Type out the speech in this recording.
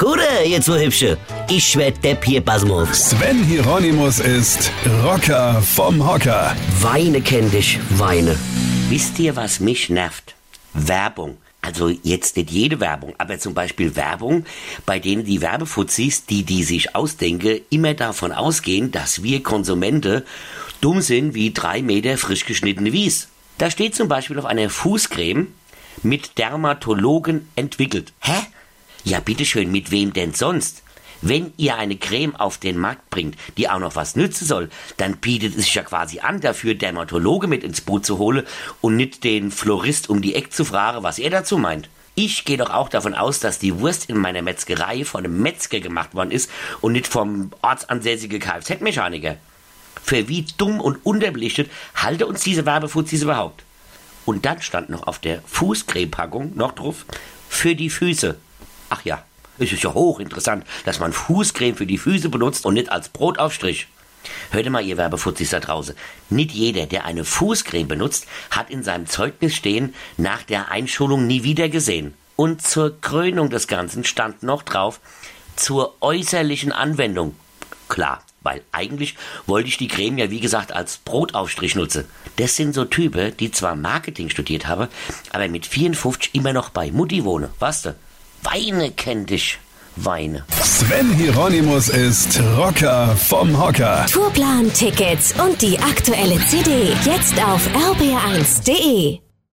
Gute, jetzt so hübsche. Ich werd Depp hier, auf. Sven Hieronymus ist Rocker vom Hocker. Weine kenn dich, weine. Wisst ihr, was mich nervt? Werbung. Also jetzt nicht jede Werbung, aber zum Beispiel Werbung, bei denen die Werbefuzis, die die sich ausdenke, immer davon ausgehen, dass wir Konsumente dumm sind wie drei Meter frisch geschnittene Wies. Da steht zum Beispiel auf einer Fußcreme mit Dermatologen entwickelt. Hä? Ja, bitteschön, mit wem denn sonst? Wenn ihr eine Creme auf den Markt bringt, die auch noch was nützen soll, dann bietet es sich ja quasi an, dafür Dermatologe mit ins Boot zu holen und nicht den Florist um die Ecke zu fragen, was er dazu meint. Ich gehe doch auch davon aus, dass die Wurst in meiner Metzgerei von einem Metzger gemacht worden ist und nicht vom ortsansässigen Kfz-Mechaniker. Für wie dumm und unterbelichtet halte uns diese Werbefuzis überhaupt? Und dann stand noch auf der Fußcremepackung noch drauf, für die Füße. Ach ja, es ist ja hochinteressant, dass man Fußcreme für die Füße benutzt und nicht als Brotaufstrich. Hört mal, ihr Werbefutzis da draußen. Nicht jeder, der eine Fußcreme benutzt, hat in seinem Zeugnis stehen, nach der Einschulung nie wieder gesehen. Und zur Krönung des Ganzen stand noch drauf, zur äußerlichen Anwendung. Klar, weil eigentlich wollte ich die Creme ja wie gesagt als Brotaufstrich nutzen. Das sind so Typen, die zwar Marketing studiert haben, aber mit 54 immer noch bei Mutti wohnen, weißt du? Weine kennt dich. Weine. Sven Hieronymus ist Rocker vom Hocker. Tourplan, Tickets und die aktuelle CD jetzt auf rb1.de.